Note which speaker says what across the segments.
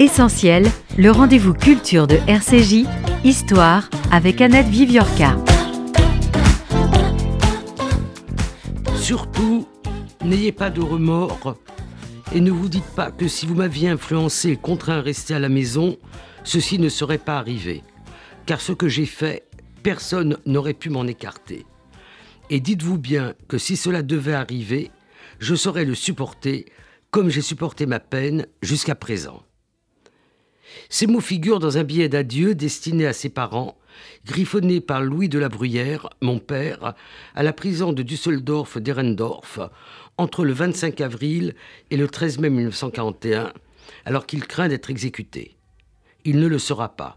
Speaker 1: Essentiel, le rendez-vous culture de RCJ, Histoire, avec Annette Viviorca.
Speaker 2: Surtout, n'ayez pas de remords et ne vous dites pas que si vous m'aviez influencé et contraint à rester à la maison, ceci ne serait pas arrivé. Car ce que j'ai fait, personne n'aurait pu m'en écarter. Et dites-vous bien que si cela devait arriver, je saurais le supporter comme j'ai supporté ma peine jusqu'à présent. Ces mots figurent dans un billet d'adieu destiné à ses parents, griffonné par Louis de la Bruyère, mon père, à la prison de Düsseldorf-Derendorf, entre le 25 avril et le 13 mai 1941, alors qu'il craint d'être exécuté. Il ne le sera pas.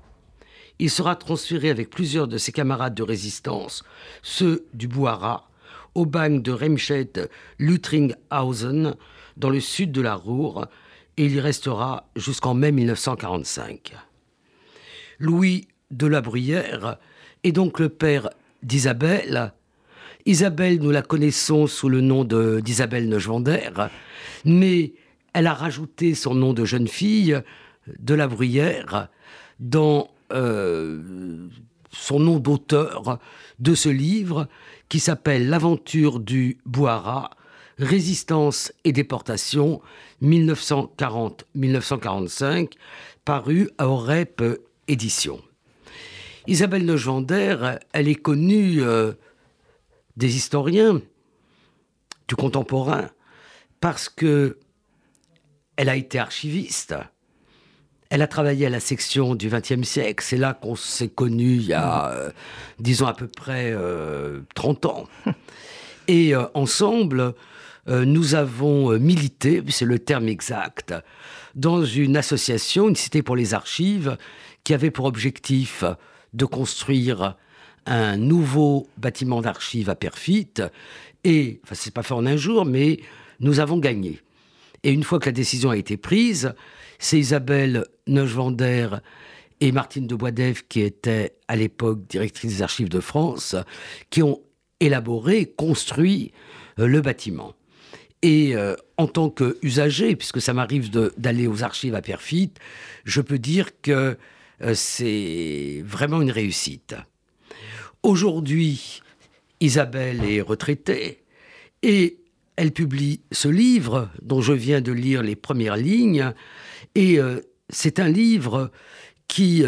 Speaker 2: Il sera transféré avec plusieurs de ses camarades de résistance, ceux du Bouhara, au bagne de Remscheid-Lüttringhausen, dans le sud de la Ruhr, il y restera jusqu'en mai 1945. Louis de la Bruyère est donc le père d'Isabelle. Isabelle, nous la connaissons sous le nom d'Isabelle Neuschwander, mais elle a rajouté son nom de jeune fille, de la Bruyère, dans euh, son nom d'auteur de ce livre qui s'appelle L'aventure du Bouhara, Résistance et déportation 1940-1945, paru à Orep Édition. Isabelle Neuschwander, elle est connue euh, des historiens du contemporain parce que elle a été archiviste. Elle a travaillé à la section du XXe siècle. C'est là qu'on s'est connus il y a, euh, disons, à peu près 30 euh, ans. Et ensemble, nous avons euh, milité, c'est le terme exact, dans une association, une cité pour les archives, qui avait pour objectif de construire un nouveau bâtiment d'archives à Perfit. Et, enfin, c'est pas fait en un jour, mais nous avons gagné. Et une fois que la décision a été prise, c'est Isabelle Neuschwander et Martine de Boisdève, qui étaient à l'époque directrices des archives de France, qui ont élaboré, construit euh, le bâtiment. Et euh, en tant qu'usager, puisque ça m'arrive d'aller aux archives à Perfit, je peux dire que euh, c'est vraiment une réussite. Aujourd'hui, Isabelle est retraitée et elle publie ce livre dont je viens de lire les premières lignes. Et euh, c'est un livre qui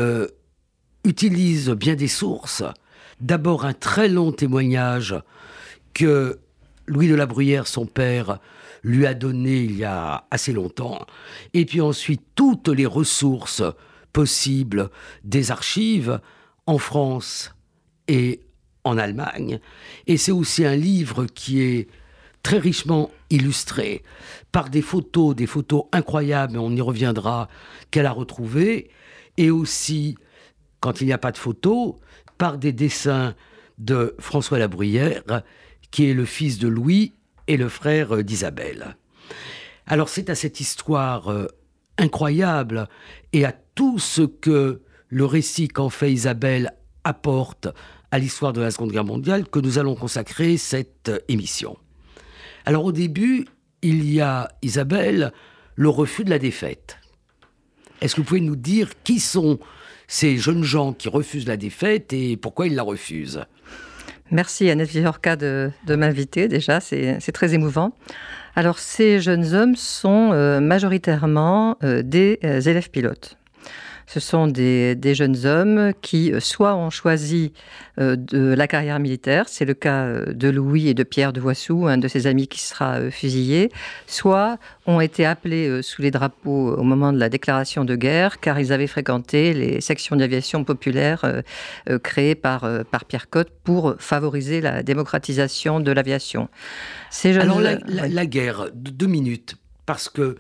Speaker 2: utilise bien des sources. D'abord un très long témoignage que Louis de la Bruyère, son père, lui a donné il y a assez longtemps. Et puis ensuite, toutes les ressources possibles des archives en France et en Allemagne. Et c'est aussi un livre qui est très richement illustré par des photos, des photos incroyables, on y reviendra, qu'elle a retrouvées, et aussi, quand il n'y a pas de photos, par des dessins de François Labruyère, qui est le fils de Louis et le frère euh, d'Isabelle. Alors c'est à cette histoire euh, incroyable et à tout ce que le récit qu'en fait Isabelle apporte à l'histoire de la Seconde Guerre mondiale que nous allons consacrer cette euh, émission. Alors au début, il y a Isabelle, le refus de la défaite. Est-ce que vous pouvez nous dire qui sont ces jeunes gens qui refusent la défaite et pourquoi ils la refusent?
Speaker 3: Merci Annette Villorca de, de m'inviter déjà, c'est très émouvant. Alors ces jeunes hommes sont euh, majoritairement euh, des euh, élèves pilotes. Ce sont des, jeunes hommes qui euh, soit ont choisi euh, de la carrière militaire, c'est le cas euh, de Louis et de Pierre de Voissou, un de ses amis qui sera fusillé, soit ont été appelés sous les drapeaux au moment de la déclaration de guerre, car ils avaient fréquenté les sections d'aviation populaire créées par, par Pierre Cotte pour favoriser la démocratisation de l'aviation.
Speaker 2: Alors la, la guerre, deux minutes, parce que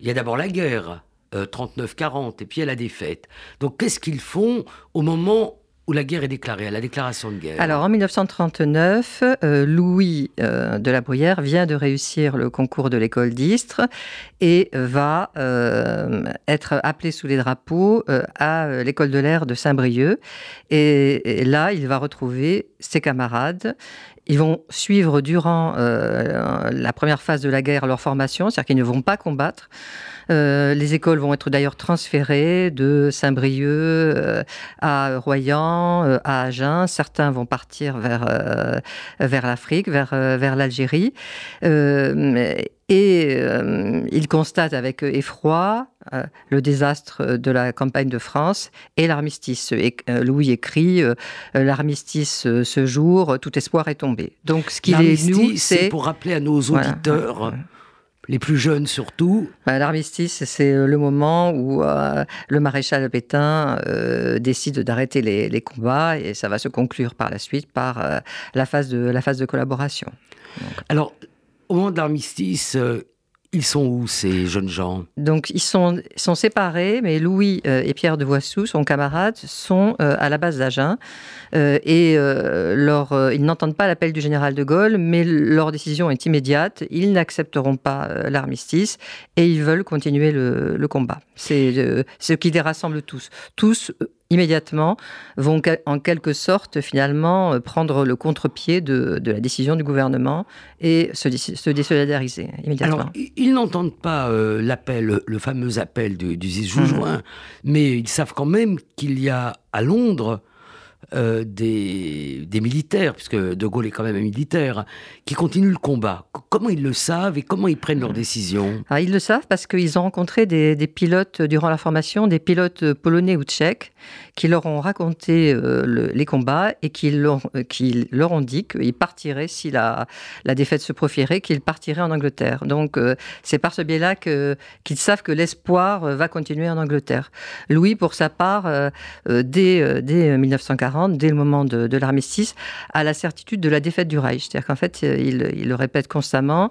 Speaker 2: il y a d'abord la guerre 39-40, euh, et puis à la défaite. Donc qu'est-ce qu'ils font au moment où la guerre est déclarée, à la déclaration de guerre?
Speaker 3: Alors en 1939, euh, Louis euh, de la Bruyère vient de réussir le concours de l'école d'Istres et va être appelé sous les drapeaux à l'école de l'air de Saint-Brieuc. Et, là, il va retrouver ses camarades ils vont suivre durant la première phase de la guerre leur formation, c'est-à-dire qu'ils ne vont pas combattre. Euh, les écoles vont être d'ailleurs transférées de Saint-Brieuc euh, à Royan, euh, à Agen. Certains vont partir vers, vers l'Afrique, vers, vers l'Algérie. Et ils constatent avec effroi le désastre de la campagne de France et l'armistice. Et Louis écrit l'armistice ce jour, tout espoir est tombé.
Speaker 2: Donc ce qu'il est nous, c'est pour rappeler à nos auditeurs les plus jeunes surtout.
Speaker 3: Bah, l'armistice, c'est euh, le moment où euh, le maréchal Pétain euh, décide d'arrêter les, combats et ça va se conclure par la suite par la, phase de, la phase de collaboration.
Speaker 2: Alors, au moment de l'armistice, ils sont où ces jeunes gens?
Speaker 3: Donc ils sont, séparés, mais Louis et Pierre de Voissou, son camarade, sont à la base d'Agen. Euh, et euh, euh, ils n'entendent pas l'appel du général de Gaulle, mais leur décision est immédiate. Ils n'accepteront pas l'armistice et ils veulent continuer le, combat. C'est ce qui les rassemble tous. Tous immédiatement vont en quelque sorte finalement prendre le contre-pied de, la décision du gouvernement et se, se désolidariser immédiatement.
Speaker 2: Alors, ils n'entendent pas l'appel, le fameux appel du, du 10 juin, mmh. mais ils savent quand même qu'il y a à Londres euh, des, militaires, puisque De Gaulle est quand même un militaire, qui continuent le combat. Comment ils le savent et comment ils prennent leurs décisions?
Speaker 3: Ah, Ils le savent parce qu'ils ont rencontré des, pilotes durant la formation, des pilotes polonais ou tchèques, qui leur ont raconté euh, les combats et qui leur, euh, qui leur ont dit qu'ils partiraient, si la, la défaite se proférait, qu'ils partiraient en Angleterre. Donc c'est par ce biais-là qu'ils savent que l'espoir va continuer en Angleterre. Louis, pour sa part, dès, dès 1940, dès le moment de, l'armistice, à la certitude de la défaite du Reich. C'est-à-dire qu'en fait, il, le répète constamment.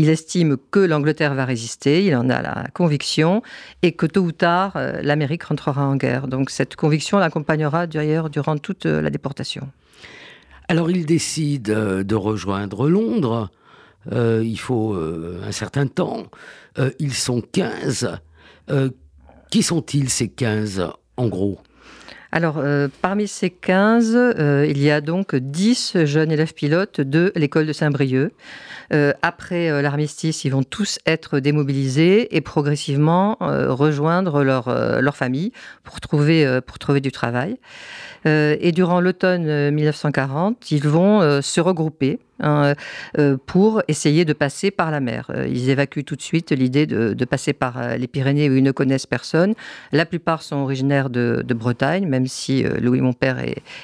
Speaker 3: Euh, il estime que l'Angleterre va résister, il en a la conviction, et que tôt ou tard, euh, l'Amérique rentrera en guerre. Donc cette conviction l'accompagnera d'ailleurs durant toute euh, la déportation.
Speaker 2: Alors il décide de rejoindre Londres. il faut un certain temps. ils sont 15. qui sont-ils ces 15 en gros?
Speaker 3: Alors, euh, parmi ces 15, euh, il y a donc 10 jeunes élèves pilotes de l'école de Saint-Brieuc. Euh, après l'armistice, ils vont tous être démobilisés et progressivement rejoindre leur, famille pour trouver du travail. et durant l'automne 1940, ils vont se regrouper Hein, euh, pour essayer de passer par la mer. Euh, ils évacuent tout de suite l'idée de, passer par euh, les Pyrénées où ils ne connaissent personne. La plupart sont originaires de, Bretagne, même si Louis, mon père,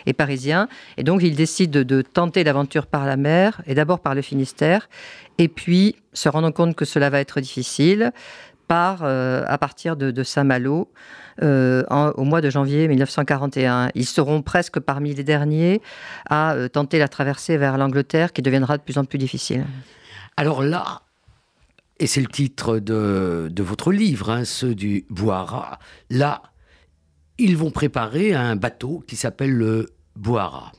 Speaker 3: est, parisien. Et donc, ils décident de, tenter l'aventure par la mer, et d'abord par le Finistère, et puis, se rendant compte que cela va être difficile, par, à partir de, Saint-Malo. Euh, au mois de janvier 1941. Ils seront presque parmi les derniers à euh, tenter la traversée vers l'Angleterre qui deviendra de plus en plus difficile.
Speaker 2: Alors là, et c'est le titre de, votre livre, hein, ceux du Boara, là, ils vont préparer un bateau qui s'appelle le Boara.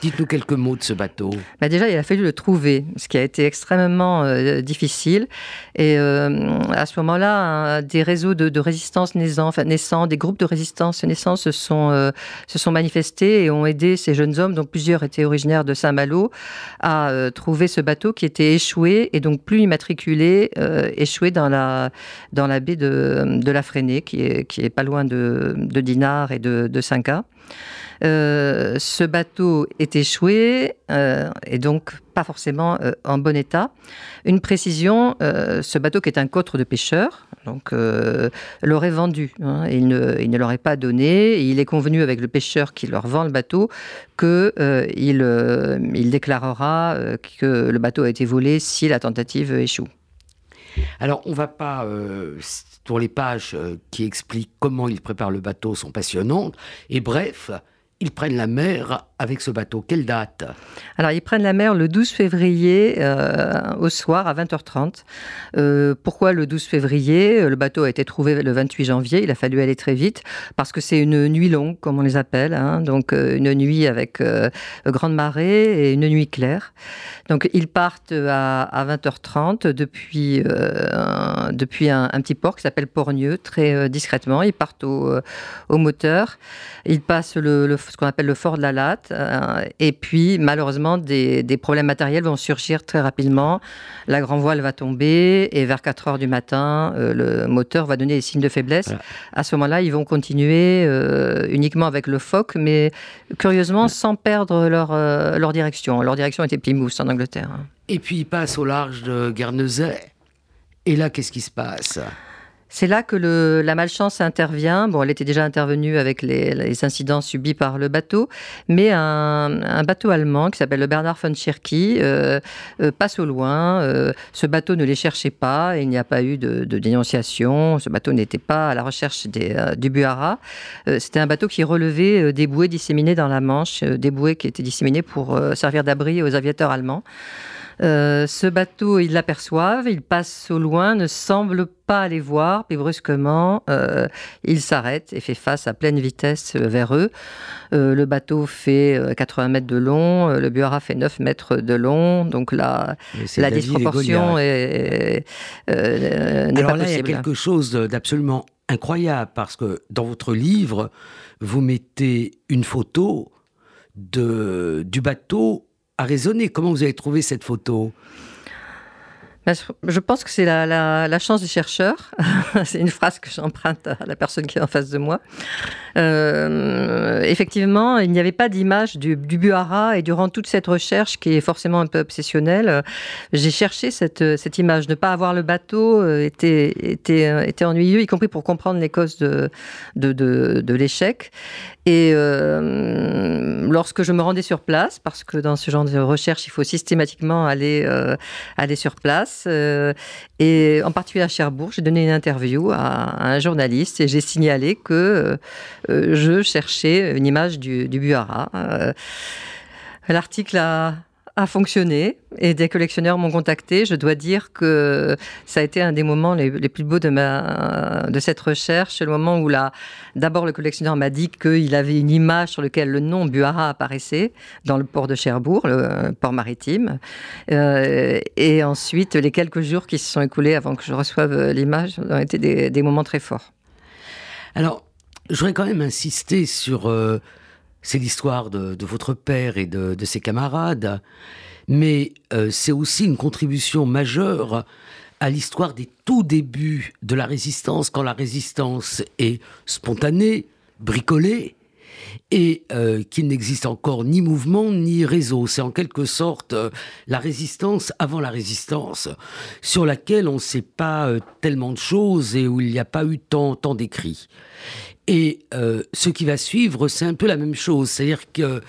Speaker 2: Dites-nous quelques mots de ce bateau.
Speaker 3: Bah déjà, il a fallu le trouver, ce qui a été extrêmement euh, difficile. Et euh, à ce moment-là, des réseaux de, résistance naissants, enfin, naissants, des groupes de résistance naissants se sont, euh, se sont manifestés et ont aidé ces jeunes hommes, dont plusieurs étaient originaires de Saint-Malo, à trouver ce bateau qui était échoué et donc plus immatriculé, échoué dans la, baie de, la Fresnay, qui est, pas loin de, de Dinard et de, de Cinca. Ce bateau est échoué euh, et donc pas forcément euh, en bon état. Une précision, ce bateau qui est un cotre de pêcheur, donc l'aurait vendu. Hein, il ne, l'aurait pas donné. il est convenu avec le pêcheur qui leur vend le bateau qu'il il, il déclarera que le bateau a été volé si la tentative échoue.
Speaker 2: Alors, on va pas, pour les pages qui expliquent comment il prépare le bateau sont passionnantes. Et bref, ils prennent la mer avec ce bateau. Quelle date?
Speaker 3: Alors, ils prennent la mer le 12 février euh, au soir à 20h30. Euh, pourquoi le 12 février? Le bateau a été trouvé le 28 janvier. Il a fallu aller très vite parce que c'est une nuit longue, comme on les appelle. Hein. donc, euh, une nuit avec grande marée et une nuit claire. Donc, ils partent à, 20h30 depuis, depuis un, petit port qui s'appelle Pornieux, très discrètement. Ils partent au, moteur. Ils passent ce qu'on appelle le fort de la Latte date. et puis, malheureusement, des, problèmes matériels vont surgir très rapidement. La grand voile va tomber et vers 4 heures du matin, le moteur va donner des signes de faiblesse. À ce moment-là, ils vont continuer uniquement avec le phoque, mais curieusement, sans perdre leur, leur direction. Leur direction était Plymouth en Angleterre.
Speaker 2: Et puis, ils passent au large de Guernesey. Et là, qu'est-ce qui se passe?
Speaker 3: C'est là que la malchance intervient. Bon, elle était déjà intervenue avec les, incidents subis par le bateau, mais un, bateau allemand qui s'appelle le Bernard von Schirky euh, euh, passe au loin. Euh, ce bateau ne les cherchait pas, il n'y a pas eu de, dénonciation. Ce bateau n'était pas à la recherche du Buhara. C'était un bateau qui relevait des bouées disséminées dans la Manche, des bouées qui étaient disséminées pour servir d'abri aux aviateurs allemands. Euh, ce bateau, ils l'aperçoivent, il passe au loin, ne semble pas aller voir, puis brusquement, euh, il s'arrête et fait face à pleine vitesse vers eux. Euh, le bateau fait 80 mètres de long, le Buara fait 9 mètres de long, donc la, la disproportion est, n'est
Speaker 2: Alors
Speaker 3: là,
Speaker 2: il y a quelque chose d'absolument incroyable, parce que dans votre livre, vous mettez une photo de, du bateau à raisonner. Comment vous avez trouvé cette photo?
Speaker 3: Je pense que c'est la, chance du chercheur. c'est une phrase que j'emprunte à la personne qui est en face de moi. Euh, effectivement, il n'y avait pas d'image du, du et durant toute cette recherche qui est forcément un peu obsessionnelle, j'ai cherché cette, image. Ne pas avoir le bateau euh, était, ennuyeux, y compris pour comprendre les causes de, l'échec. Et euh, lorsque je me rendais sur place, parce que dans ce genre de recherche, il faut systématiquement euh, aller sur place, euh, et en particulier à Cherbourg, j'ai donné une interview à, un journaliste et j'ai signalé que je cherchais une image du, du Buhara. L'article a a fonctionné et des collectionneurs m'ont contacté. Je dois dire que ça a été un des moments les, plus beaux de, ma, de cette recherche. Le moment où d'abord le collectionneur m'a dit qu'il avait une image sur laquelle le nom Buhara apparaissait dans le port de Cherbourg, le port maritime. Euh, et ensuite, les quelques jours qui se sont écoulés avant que je reçoive l'image ont été des, moments très forts.
Speaker 2: Alors, je voudrais quand même insister sur euh, c'est l'histoire de, votre père et de, ses camarades, mais euh, c'est aussi une contribution majeure à l'histoire des tout débuts de la résistance, quand la résistance est spontanée, bricolée, et euh, qu'il n'existe encore ni mouvement ni réseau. C'est en quelque sorte euh, la résistance avant la résistance, sur laquelle on ne sait pas tellement de choses et où il n'y a pas eu tant, tant d'écrits. Et euh, ce qui va suivre, c'est un peu la même chose. C'est-à-dire que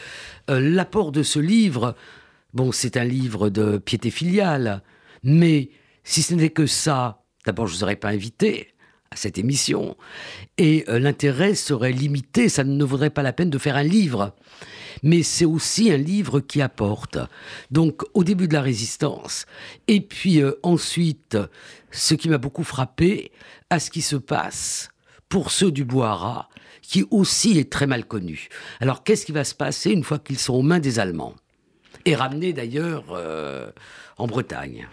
Speaker 2: euh, l'apport de ce livre, bon, c'est un livre de piété filiale, mais si ce n'était que ça, d'abord, je ne vous aurais pas invité à cette émission, et euh, l'intérêt serait limité, ça ne vaudrait pas la peine de faire un livre. Mais c'est aussi un livre qui apporte. Donc, au début de la résistance, et puis ensuite, ce qui m'a beaucoup frappé, à ce qui se passe pour ceux du Boara, qui aussi est très mal connu. Alors qu'est-ce qui va se passer une fois qu'ils sont aux mains des Allemands? Et ramenés d'ailleurs euh, en Bretagne.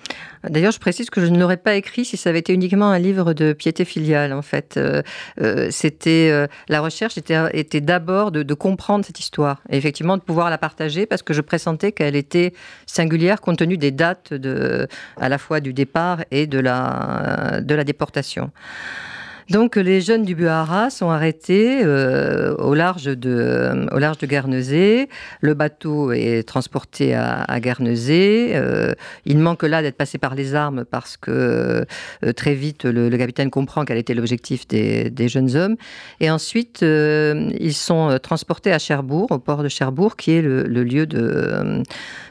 Speaker 3: D'ailleurs, je précise que je ne l'aurais pas écrit si ça avait été uniquement un livre de piété filiale. En fait, euh, euh, c'était la recherche était, d'abord de, comprendre cette histoire et effectivement de pouvoir la partager parce que je pressentais qu'elle était singulière compte tenu des dates de, à la fois du départ et de la, de la déportation. Donc les jeunes du Buhara sont arrêtés euh, au, large de, au large de Guernesey. Le bateau est transporté à, à Guernesey. Euh, il manque là d'être passé par les armes parce que euh, très vite le, capitaine comprend quel était l'objectif des, jeunes hommes. Et ensuite, ils sont transportés à Cherbourg, au port de Cherbourg, qui est le, lieu de,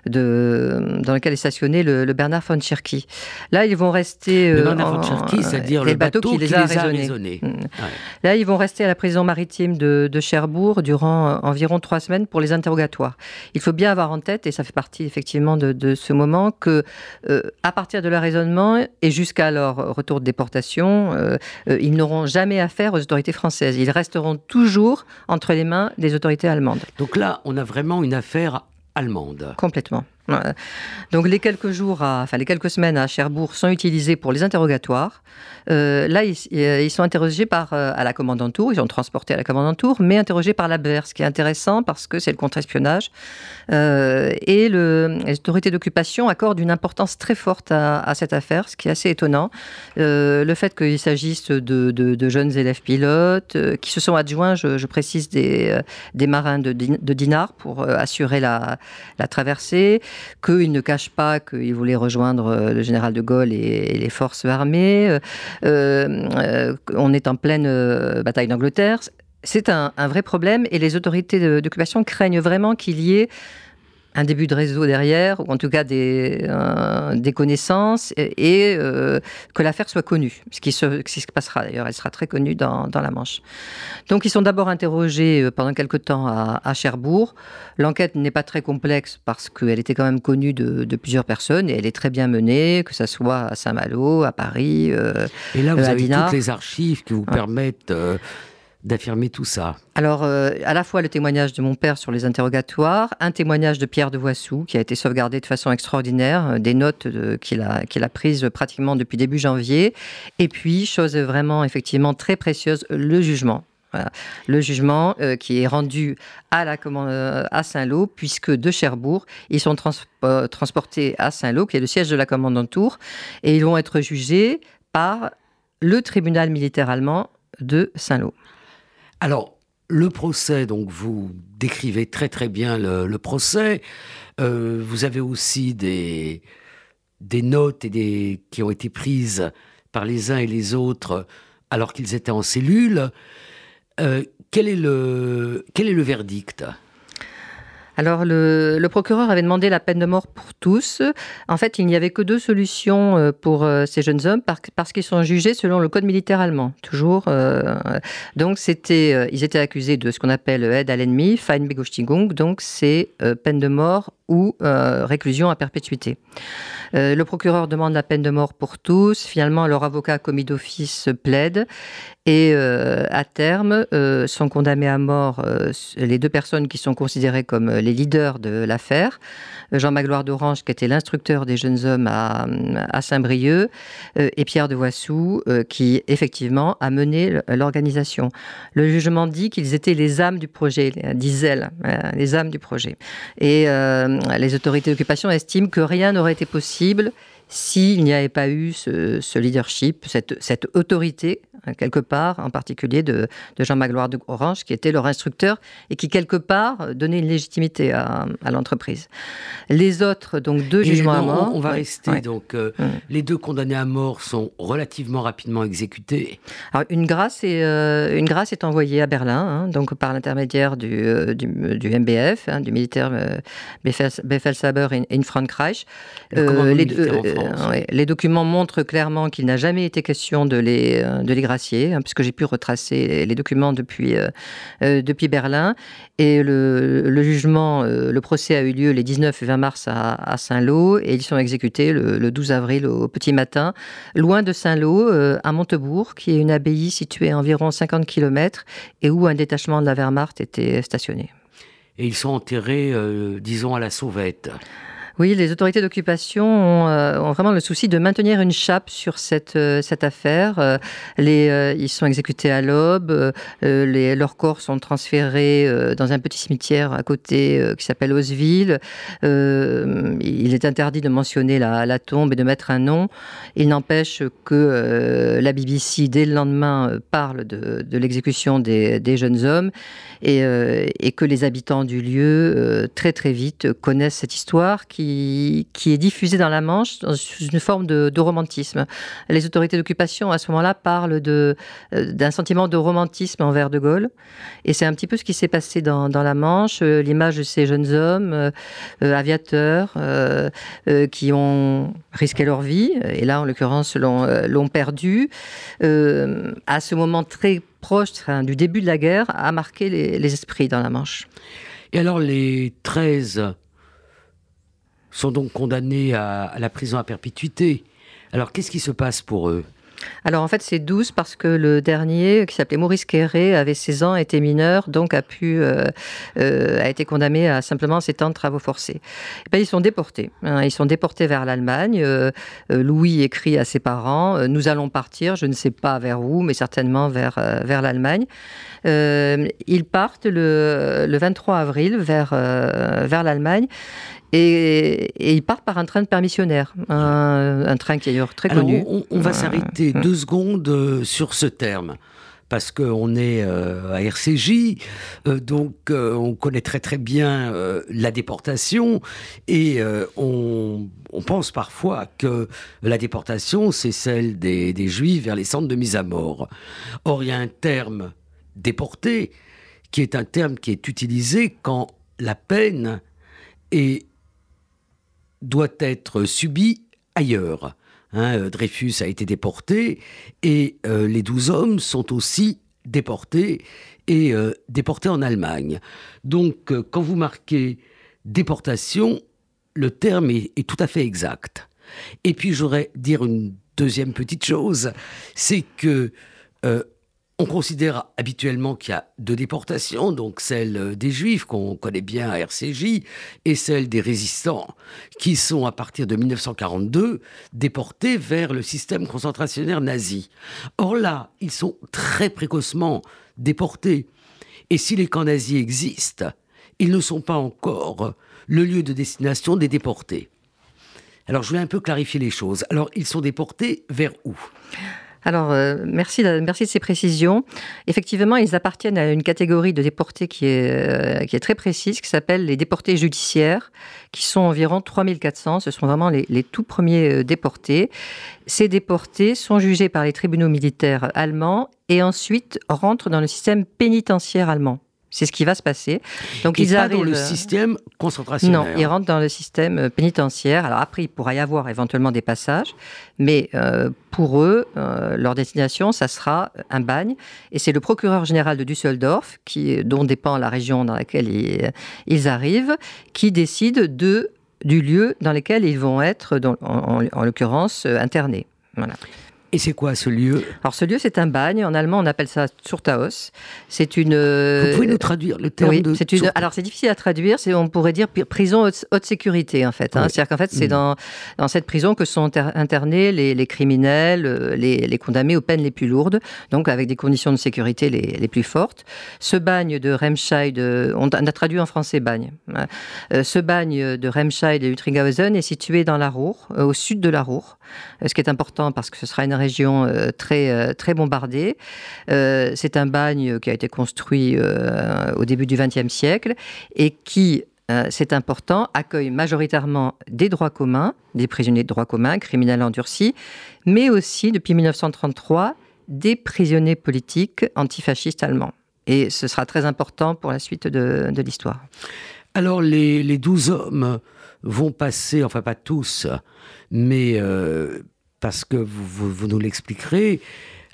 Speaker 3: de, dans lequel est stationné le, Bernard von Cherky. Là, ils vont rester...
Speaker 2: le Bernard von Cherky, c'est-à-dire le bateau, qui les a, raisonnés. Mm.
Speaker 3: Là, ils vont rester à la prison maritime de, Cherbourg durant euh, environ trois semaines pour les interrogatoires. Il faut bien avoir en tête, et ça fait partie effectivement de, ce moment, que euh, à partir de leur raisonnement et jusqu'à leur retour de déportation, euh, ils n'auront jamais affaire aux autorités françaises. Ils resteront toujours entre les mains des autorités allemandes.
Speaker 2: Donc là, on a vraiment une affaire allemande.
Speaker 3: Complètement. Donc les quelques jours, enfin les quelques semaines à Cherbourg sont utilisés pour les interrogatoires. Euh, là, ils, sont interrogés par euh, à la commandanture, ils sont transportés à la commandanture, mais interrogés par la BER, ce qui est intéressant parce que c'est le contre-espionnage. Euh, et autorités d'occupation accordent une importance très forte à, cette affaire, ce qui est assez étonnant. le fait qu'il s'agisse de, jeunes élèves pilotes qui se sont adjoints, je, précise, des, marins de, de Dinard pour assurer la traversée, qu'il ne cache pas qu'il voulait rejoindre le général de Gaulle et les forces armées. Euh, euh, on est en pleine euh, bataille d'Angleterre. C'est un, vrai problème et les autorités d'occupation craignent vraiment qu'il y ait un début de réseau derrière, ou en tout cas des, euh, des connaissances, et, euh, que l'affaire soit connue. Ce qui se, ce qui se passera d'ailleurs, elle sera très connue dans, dans, la Manche. Donc ils sont d'abord interrogés euh, pendant quelque temps à, à Cherbourg. L'enquête n'est pas très complexe parce qu'elle était quand même connue de, de, plusieurs personnes, et elle est très bien menée, que ce soit à Saint-Malo, à Paris.
Speaker 2: et là, vous avez toutes les archives qui vous permettent d'affirmer tout ça
Speaker 3: Alors, euh, à la fois le témoignage de mon père sur les interrogatoires, un témoignage de Pierre de Voissou qui a été sauvegardé de façon extraordinaire, euh, des notes qu'il a, a prises pratiquement depuis début janvier, et puis, chose vraiment effectivement très précieuse, le jugement. Le jugement euh, qui est rendu à Saint-Lô, puisque de Cherbourg, ils sont transportés à Saint-Lô, qui est le siège de la commandanture, et ils vont être jugés par le tribunal militaire allemand de Saint-Lô.
Speaker 2: Alors, le procès, donc vous décrivez très très bien le, procès. Euh, vous avez aussi des, notes qui ont été prises par les uns et les autres alors qu'ils étaient en cellule. Euh, quel est le verdict?
Speaker 3: Alors, le, procureur avait demandé la peine de mort pour tous. En fait, il n'y avait que deux solutions euh, pour euh, ces jeunes hommes parce qu'ils sont jugés selon le code militaire allemand. Toujours. Euh, donc, c'était, ils étaient accusés de ce qu'on appelle aide à l'ennemi, Feinbegostigung. Donc, c'est peine de mort ou réclusion à perpétuité. le procureur demande la peine de mort pour tous. Finalement, leur avocat commis d'office plaide. Et à terme, sont condamnés à mort les deux personnes qui sont considérées comme les leaders de l'affaire. Jean Magloire d'Orange, qui était l'instructeur des jeunes hommes à, Saint-Brieuc, euh, et Pierre de Voissou, euh, qui effectivement a mené l'organisation. Le jugement dit qu'ils étaient les âmes du projet, disait euh, les âmes du projet. Et les autorités d'occupation estiment que rien n'aurait été possible s'il n'y avait pas eu ce, leadership, cette, cette, autorité, hein, quelque part, en particulier de, Jean Magloire de Orange, qui était leur instructeur et qui, quelque part, donnait une légitimité à, l'entreprise. Les autres, donc deux jugements à mort.
Speaker 2: On va rester, donc, euh, mm. les deux condamnés à mort sont relativement rapidement exécutés.
Speaker 3: Alors, une grâce est, euh, une grâce est envoyée à Berlin, hein, donc par l'intermédiaire du, euh, du, MBF, hein, du militaire Befehlshaber in, Frankreich.
Speaker 2: les
Speaker 3: deux, les documents montrent clairement qu'il n'a jamais été question de les, euh, de les gracier, hein, puisque j'ai pu retracer les documents depuis, euh, euh, depuis Berlin. Et le, jugement, le procès a eu lieu les 19 et 20 mars à, Saint-Lô, et ils sont exécutés le, 12 avril au petit matin, loin de Saint-Lô, à Montebourg, qui est une abbaye située à environ 50 km, et où un détachement de la Wehrmacht était stationné.
Speaker 2: Et ils sont enterrés, disons, à la sauvette.
Speaker 3: Oui, les autorités d'occupation euh, ont, vraiment le souci de maintenir une chape sur cette, euh, cette affaire. Euh, les, ils sont exécutés à l'aube, leurs corps sont transférés dans un petit cimetière à côté qui s'appelle Osville. il est interdit de mentionner la, tombe et de mettre un nom. Il n'empêche que la BBC, dès le lendemain, parle de, l'exécution des, des, jeunes hommes et, et, que les habitants du lieu, très très vite, connaissent cette histoire qui qui, est diffusé dans la Manche sous une forme de, romantisme. Les autorités d'occupation, à ce moment-là, parlent euh, d'un sentiment de romantisme envers De Gaulle. Et c'est un petit peu ce qui s'est passé dans, la Manche, euh, l'image de ces jeunes hommes, euh, aviateurs, qui ont risqué leur vie, et là, en l'occurrence, l'ont, perdu, à ce moment très proche du début de la guerre, a marqué les esprits dans la Manche.
Speaker 2: Et alors les 13 sont donc condamnés à, la prison à perpétuité. Alors qu'est-ce qui se passe pour eux?
Speaker 3: Alors en fait, c'est 12 parce que le dernier, qui s'appelait Maurice Quéré, avait 16 ans, était mineur, donc a pu euh, euh, a été condamné à simplement 7 ans de travaux forcés. Et ben, ils sont déportés. Hein. ils sont déportés vers l'Allemagne. Euh, Louis écrit à ses parents Nous allons partir, je ne sais pas vers où, mais certainement vers, vers l'Allemagne. ils partent le, le, 23 avril vers, vers l'Allemagne. Et, ils partent par un train de permissionnaire, un, train qui est d'ailleurs très connu.
Speaker 2: On, va s'arrêter deux secondes sur ce terme parce qu'on est euh, à RCJ, euh, donc euh, on connaît très très bien la déportation et on, pense parfois que la déportation, c'est celle des, des, Juifs vers les centres de mise à mort. Or, il y a un terme déporté qui est un terme qui est utilisé quand la peine est, doit être subie ailleurs. Hein, euh, Dreyfus a été déporté et euh, les douze hommes sont aussi déportés et euh, déportés en Allemagne. Donc, quand vous marquez déportation, le terme est, tout à fait exact. Et puis, j'aurais dire une deuxième petite chose, c'est que on considère habituellement qu'il y a deux déportations, donc celle euh, des Juifs qu'on connaît bien à RCJ et celle des résistants qui sont à partir de 1942 déportés vers le système concentrationnaire nazi. Or là, ils sont très précocement déportés. Et si les camps nazis existent, ils ne sont pas encore le lieu de destination des déportés. Alors je voulais un peu clarifier les choses. Alors ils sont déportés vers où?
Speaker 3: Alors, euh, merci, de ces précisions. Effectivement, ils appartiennent à une catégorie de déportés qui est, euh, très précise, qui s'appelle les déportés judiciaires, qui sont environ 3400. Ce sont vraiment les, les tout premiers euh, déportés. Ces déportés sont jugés par les tribunaux militaires allemands et ensuite rentrent dans le système pénitentiaire allemand. C'est ce qui va se passer.
Speaker 2: Donc ils arrivent dans le système concentrationnaire.
Speaker 3: Non, ils rentrent dans le système euh, pénitentiaire. Alors après, il pourra y avoir éventuellement des passages, mais euh, pour eux, euh, leur destination, ça sera un bagne. Et c'est le procureur général de Düsseldorf, qui, dont dépend la région dans laquelle ils, arrivent, qui décide de du lieu dans lequel ils vont être, en, en l'occurrence, internés.
Speaker 2: Voilà. Et c'est quoi ce lieu
Speaker 3: Alors ce lieu, c'est un bagne. En allemand, on appelle ça Zurtaus. C'est une.
Speaker 2: Vous pouvez nous traduire le terme
Speaker 3: oui,
Speaker 2: de.
Speaker 3: C'est une. Alors c'est difficile à traduire. On pourrait dire prison haute, sécurité en fait. Hein. C'est-à-dire qu'en fait, c'est mm. dans dans cette prison que sont internés les, les criminels, euh, les, les, condamnés aux peines les plus lourdes, donc avec des conditions de sécurité les, les plus fortes. Ce bagne de Remscheid, on a traduit en français bagne. Hein. Euh, ce bagne de Remscheid et Utringhausen est situé dans la Ruhr, euh, au sud de la Ruhr, ce qui est important parce que ce sera une euh, très, euh, très bombardée. Euh, c'est un bagne qui a été construit au début du XXe siècle et qui c'est important, accueille majoritairement des droits communs, des prisonniers de droits communs, criminels endurcis, mais aussi, depuis 1933, des prisonniers politiques antifascistes allemands. Et ce sera très important pour la suite de, l'histoire.
Speaker 2: Alors, les douze hommes vont passer, enfin pas tous, mais parce que vous, nous l'expliquerez,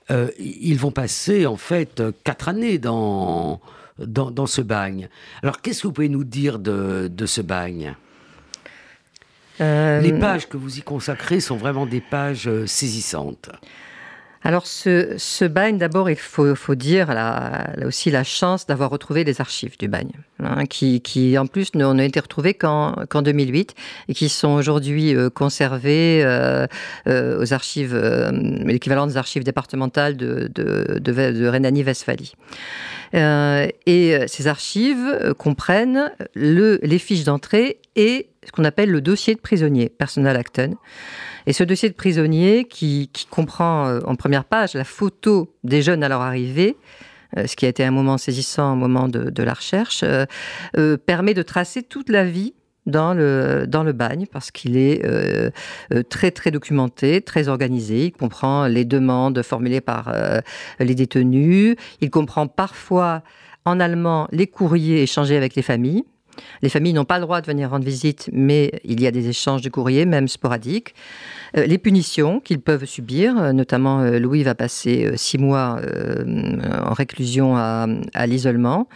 Speaker 2: euh, ils vont passer en fait quatre années dans, dans, ce bagne. Alors qu'est-ce que vous pouvez nous dire de, ce bagne? Euh, Les pages que vous y consacrez sont vraiment des pages euh, saisissantes.
Speaker 3: Alors ce, ce bagne, d'abord, il faut, faut dire là, aussi la chance d'avoir retrouvé les archives du bagne, hein, qui, qui, en plus n'ont été retrouvées qu'en 2008 et qui sont aujourd'hui euh, conservées euh, euh, aux archives, l'équivalent des archives départementales de, de, de, de Rhénanie-Westphalie. et ces archives comprennent le, les fiches d'entrée et ce qu'on appelle le dossier de prisonnier, Personal Acton. Et ce dossier de prisonnier, qui, comprend euh, en première page la photo des jeunes à leur arrivée, euh, ce qui a été un moment saisissant au moment de, la recherche, euh, permet de tracer toute la vie dans le, dans le bagne parce qu'il est très très documenté, très organisé. Il comprend les demandes formulées par les détenus. Il comprend parfois en allemand les courriers échangés avec les familles. Les familles n'ont pas le droit de venir rendre visite, mais il y a des échanges de courriers, même sporadiques. Euh, les punitions qu'ils peuvent subir, euh, notamment euh, Louis va passer six mois en réclusion à, l'isolement,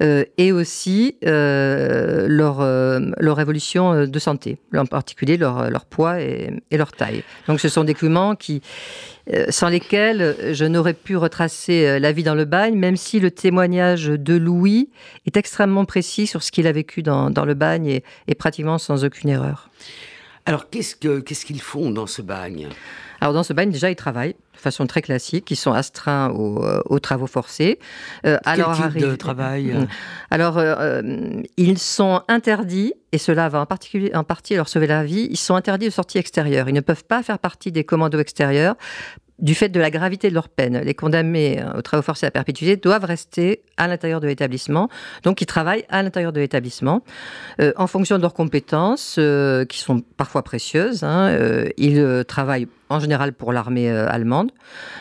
Speaker 3: et aussi leur, évolution de santé, en particulier leur, leur poids et, et leur taille. Donc ce sont des documents qui sans lesquels je n'aurais pu retracer la vie dans le bagne, même si le témoignage de Louis est extrêmement précis sur ce qu'il a vécu dans, le bagne et, et, pratiquement sans aucune erreur.
Speaker 2: Alors qu'est-ce qu'ils font dans ce bagne?
Speaker 3: Alors dans ce bagne, déjà, ils travaillent de façon très classique. Ils sont astreints aux, euh, travaux forcés.
Speaker 2: Euh, Quel type de travail
Speaker 3: mm. Alors, euh, ils sont interdits, et cela va en, particulier, en partie leur sauver la vie, ils sont interdits de sortie extérieure. Ils ne peuvent pas faire partie des commandos extérieurs du fait de la gravité de leur peine. Les condamnés euh, aux travaux forcés à perpétuité doivent rester à l'intérieur de l'établissement. Donc, ils travaillent à l'intérieur de l'établissement. Euh, en fonction de leurs compétences, euh, qui sont parfois précieuses, hein, ils travaillent en général pour l'armée allemande.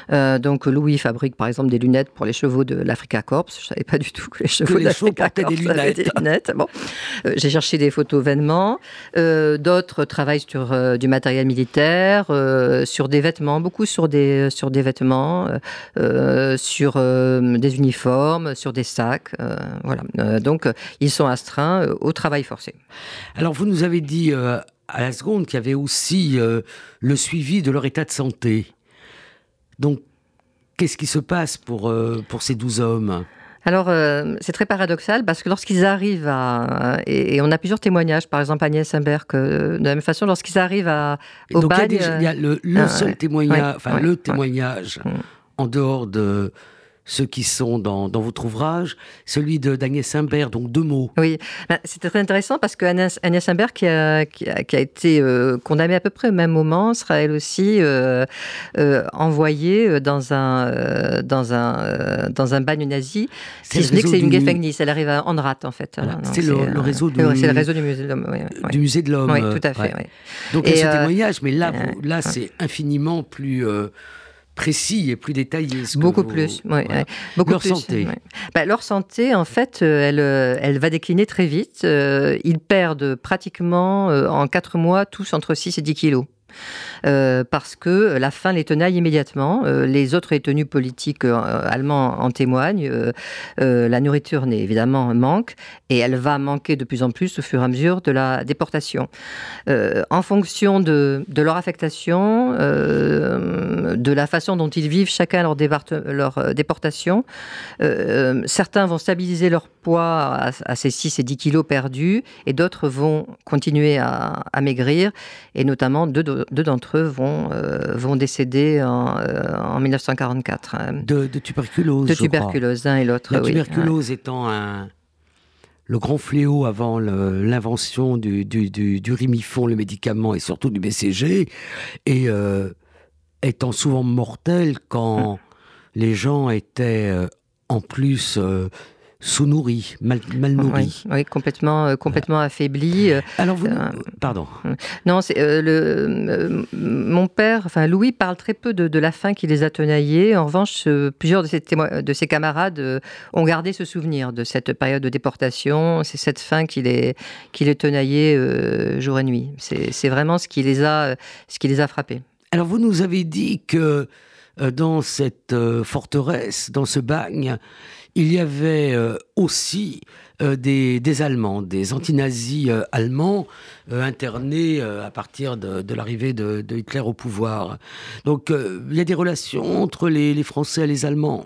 Speaker 3: donc, Louis fabrique par exemple des lunettes pour les chevaux de l'Africa Corps. Je ne savais pas du tout que les chevaux de l'Africa Corps des lunettes. Des lunettes. Bon. J'ai cherché des photos vainement. D'autres travaillent sur du matériel militaire, sur des vêtements, beaucoup sur des euh, sur des vêtements, euh, euh, sur des uniformes, sur des sacs. voilà. donc, ils sont astreints au travail forcé.
Speaker 2: Alors, vous nous avez dit à la seconde qu'il y avait aussi le suivi de leur état de santé. Donc, qu'est-ce qui se passe pour, pour ces douze hommes?
Speaker 3: Alors, euh, c'est très paradoxal parce que lorsqu'ils arrivent à. Et, on a plusieurs témoignages, par exemple Agnès Imbert, que de la même façon, lorsqu'ils arrivent à,
Speaker 2: au Donc, Il y a, le, seul témoignage, enfin, le témoignage mm. en dehors de ceux qui sont dans, dans votre ouvrage, celui d'Agnès Simbert, donc deux mots.
Speaker 3: Oui, ben, c'était très intéressant parce que Agnès, Agnès Simbert, qui a, qui a, été euh, condamnée à peu près au même moment, sera elle aussi euh, euh, envoyée dans un, dans, un, dans un bagne nazi, si ce n'est que c'est une Gefängnis, elle arrive à Andrat en fait.
Speaker 2: C'est le, réseau du,
Speaker 3: c'est le réseau du musée de l'homme.
Speaker 2: Du musée de l'homme.
Speaker 3: Oui, tout à fait.
Speaker 2: Donc il y a ce témoignage, mais là, là c'est infiniment plus précis et plus détaillé.
Speaker 3: Beaucoup plus, oui. Beaucoup
Speaker 2: leur santé.
Speaker 3: Bah, leur santé, en fait, euh, elle, euh, elle va décliner très vite. Euh, ils perdent pratiquement en 4 mois tous entre 6 et 10 kilos. Euh, parce que la faim les tenaille immédiatement. Euh, les autres détenus politiques euh, allemands en témoignent. la nourriture évidemment manque et elle va manquer de plus en plus au fur et à mesure de la déportation. en fonction de, leur affectation, de la façon dont ils vivent chacun leur, déportation, certains vont stabiliser leur poids à, ces 6 et 10 kilos perdus et d'autres vont continuer à, à maigrir et notamment deux, deux d'entre eux vont, euh, vont décéder en, euh, en 1944. Hein.
Speaker 2: De, tuberculose.
Speaker 3: De tuberculose, l'un et l'autre.
Speaker 2: La tuberculose étant un, le grand fléau avant l'invention du, du, du, rimifon, le médicament, et surtout du BCG, et euh, étant souvent mortel quand les gens étaient en plus sous-nourri, mal, nourri.
Speaker 3: Oui, complètement, euh, complètement affaibli. Euh,
Speaker 2: Alors vous, euh, pardon.
Speaker 3: Non, c'est le mon père, enfin Louis parle très peu de, la faim qui les a tenaillés. En revanche, plusieurs de ses, de ses camarades ont gardé ce souvenir de cette période de déportation. C'est cette faim qui les, qui les tenaillait jour et nuit. C'est vraiment ce qui les a, ce qui les a frappés.
Speaker 2: Alors vous nous avez dit que dans cette forteresse, dans ce bagne, il y avait euh, aussi euh, des, Allemands, des antinazis euh, allemands internés à partir de, l'arrivée de, Hitler au pouvoir. Donc il y a des relations entre les Français et les Allemands.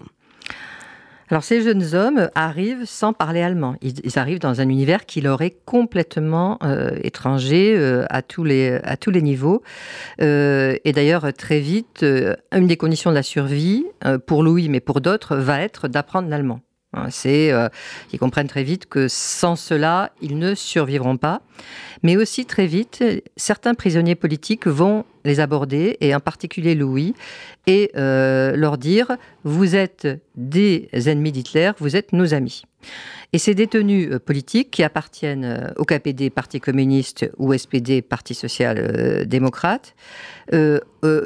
Speaker 3: Alors ces jeunes hommes arrivent sans parler allemand. Ils, arrivent dans un univers qui leur est complètement euh, étranger euh, à, tous les, à tous les niveaux. Euh, et d'ailleurs, très vite, une des conditions de la survie, pour Louis, mais pour d'autres, va être d'apprendre l'allemand. Hein, c'est, ils comprennent très vite que sans cela, ils ne survivront pas. Mais aussi très vite, certains prisonniers politiques vont les aborder, et en particulier Louis, et euh, leur dire Vous êtes des ennemis d'Hitler, vous êtes nos amis. Et ces détenus euh, politiques qui appartiennent euh, au KPD, Parti communiste, ou SPD, Parti social-démocrate,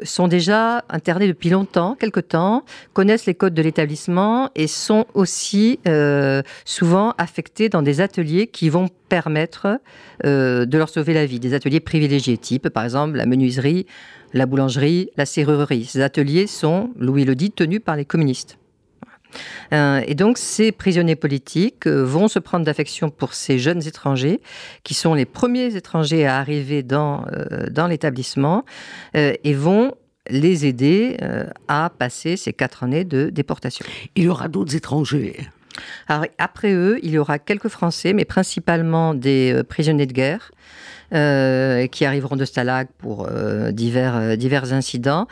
Speaker 3: sont déjà internés depuis longtemps, quelque temps, connaissent les codes de l'établissement et sont aussi souvent affectés dans des ateliers qui vont permettre de leur sauver la vie. Des ateliers privilégiés, type par exemple la menuiserie, la boulangerie, la serrurerie. Ces ateliers sont, Louis le dit, tenus par les communistes. Euh, et donc ces prisonniers politiques euh, vont se prendre d'affection pour ces jeunes étrangers, qui sont les premiers étrangers à arriver dans, euh, dans l'établissement, et vont les aider à passer ces quatre années de déportation.
Speaker 2: Il y aura d'autres étrangers
Speaker 3: après eux, il y aura quelques Français, mais principalement des prisonniers de guerre. Qui arriveront de Stalag pour divers, divers incidents,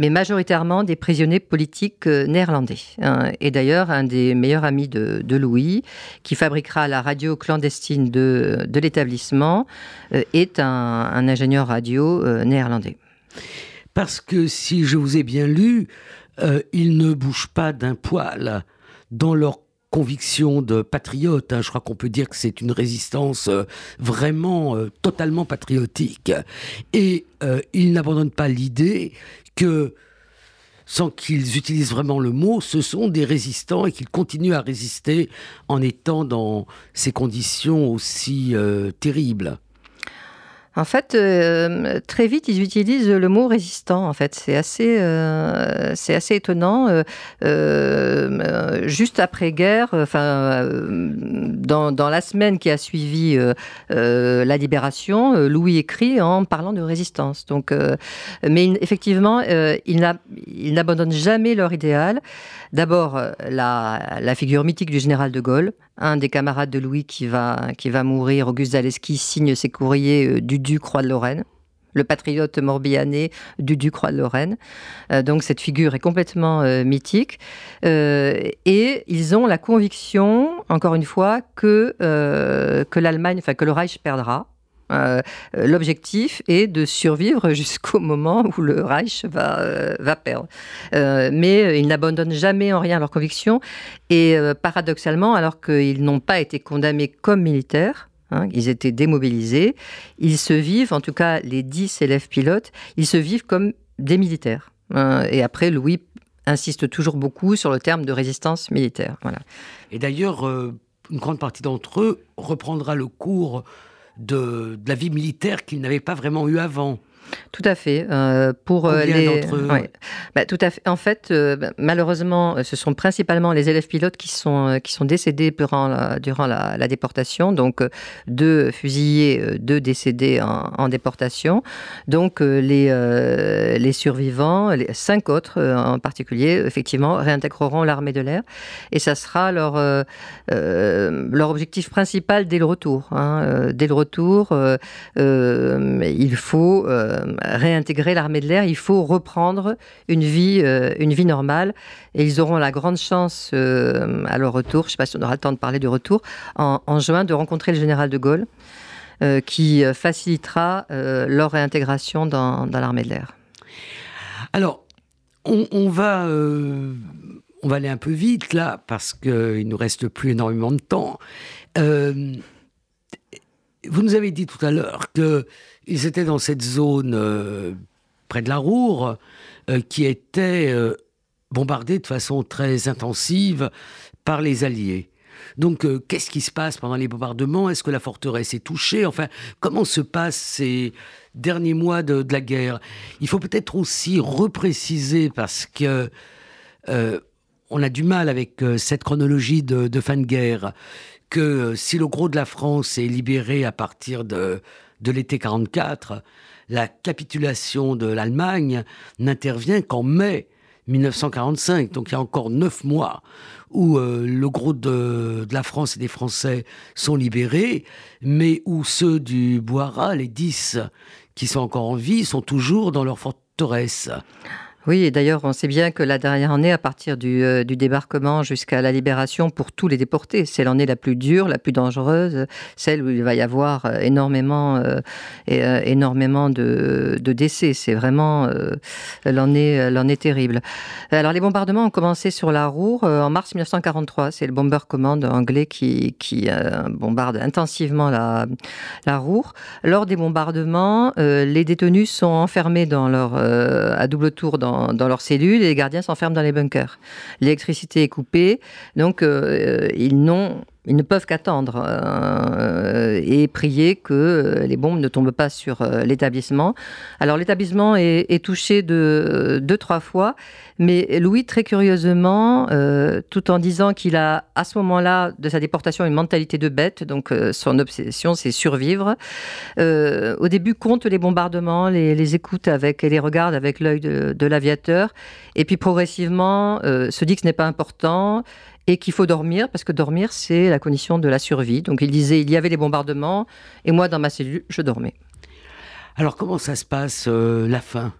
Speaker 3: mais majoritairement des prisonniers politiques euh, néerlandais. Hein. Et d'ailleurs, un des meilleurs amis de, Louis, qui fabriquera la radio clandestine de, de l'établissement, euh, est un, ingénieur radio euh, néerlandais.
Speaker 2: Parce que si je vous ai bien lu, ils ne bougent pas d'un poil dans leur conviction de patriote. Hein. Je crois qu'on peut dire que c'est une résistance vraiment totalement patriotique. Et ils n'abandonnent pas l'idée que, sans qu'ils utilisent vraiment le mot, ce sont des résistants et qu'ils continuent à résister en étant dans ces conditions aussi euh, terribles.
Speaker 3: En fait, euh, très vite, ils utilisent le mot résistant. En fait, c'est assez, euh, c'est assez étonnant. Euh, juste après guerre, enfin, dans, la semaine qui a suivi la libération, Louis écrit en parlant de résistance. Donc, mais effectivement, ils n'abandonnent jamais leur idéal. D'abord, la, la figure mythique du général de Gaulle, un des camarades de Louis qui va, mourir, Auguste Zaleski, signe ses courriers euh, du Duc Croix de Lorraine le patriote morbihanais du Duc Croix de Lorraine. Euh, donc cette figure est complètement euh, mythique. et ils ont la conviction, encore une fois, que, que l'Allemagne, enfin que le Reich perdra. Euh, l'objectif est de survivre jusqu'au moment où le Reich va, euh, perdre. Euh, mais ils n'abandonnent jamais en rien leurs convictions. Et paradoxalement, alors qu'ils n'ont pas été condamnés comme militaires, hein, ils étaient démobilisés, ils se vivent, en tout cas les 10 élèves pilotes, ils se vivent comme des militaires. Hein. et après, Louis insiste toujours beaucoup sur le terme de résistance militaire. Voilà.
Speaker 2: Et d'ailleurs, une grande partie d'entre eux reprendra le cours de, la vie militaire qu'ils n'avaient pas vraiment eu avant.
Speaker 3: Tout à fait. Euh, pour
Speaker 2: euh, les...
Speaker 3: Bah, tout à fait. En fait, euh, bah, malheureusement, ce sont principalement les élèves pilotes qui sont qui sont décédés durant la, durant la, déportation. Donc deux fusillés, deux décédés en, déportation. Donc les les survivants, les cinq autres en particulier, effectivement, réintégreront l'armée de l'air et ça sera leur leur objectif principal dès le retour. Hein. Dès le retour, il faut euh, réintégrer l'armée de l'air, il faut reprendre une vie, euh, une vie normale. Et ils auront la grande chance euh, à leur retour, je ne sais pas si on aura le temps de parler du retour, en, juin, de rencontrer le général de Gaulle, qui facilitera leur réintégration dans, l'armée de l'air.
Speaker 2: Alors, on, va on va aller un peu vite là, parce qu'il ne nous reste plus énormément de temps. vous nous avez dit tout à l'heure que ils étaient dans cette zone euh, près de la Roure euh, qui était euh, bombardée de façon très intensive par les Alliés. Donc, qu'est-ce qui se passe pendant les bombardements? Est-ce que la forteresse est touchée? Enfin, comment se passent ces derniers mois de, la guerre? Il faut peut-être aussi repréciser parce que on a du mal avec cette chronologie de, de, fin de guerre que si le gros de la France est libéré à partir de de l'été 44, la capitulation de l'Allemagne n'intervient qu'en mai 1945. Donc il y a encore neuf mois où euh, le gros de, la France et des Français sont libérés, mais où ceux du Boira, les dix qui sont encore en vie, sont toujours dans leur forteresse.
Speaker 3: Oui, et d'ailleurs, on sait bien que la dernière année, à partir du, euh, débarquement jusqu'à la libération, pour tous les déportés, c'est l'année la plus dure, la plus dangereuse, celle où il va y avoir euh, énormément, euh, énormément de, décès. C'est vraiment l'année, l'année terrible. Alors, les bombardements ont commencé sur la Roure en mars 1943. C'est le Bomber Command anglais qui, bombarde intensivement la, Roure. Lors des bombardements, les détenus sont enfermés à double tour dans dans, leurs cellules les gardiens s'enferment dans les bunkers. L'électricité est coupée, donc euh, ils n'ont ils ne peuvent qu'attendre euh, et prier que euh, les bombes ne tombent pas sur euh, l'établissement. Alors l'établissement est, touché de deux, trois fois, mais Louis, très curieusement, tout en disant qu'il a à ce moment-là de sa déportation une mentalité de bête, donc son obsession c'est survivre, au début compte les bombardements, les, écoute avec et les regarde avec l'œil de l'aviateur, et puis progressivement se dit que ce n'est pas important et qu'il faut dormir, parce que dormir, c'est la condition de la survie. Donc il disait, il y avait des bombardements, et moi, dans ma cellule, je dormais.
Speaker 2: Alors comment ça se passe, euh, la fin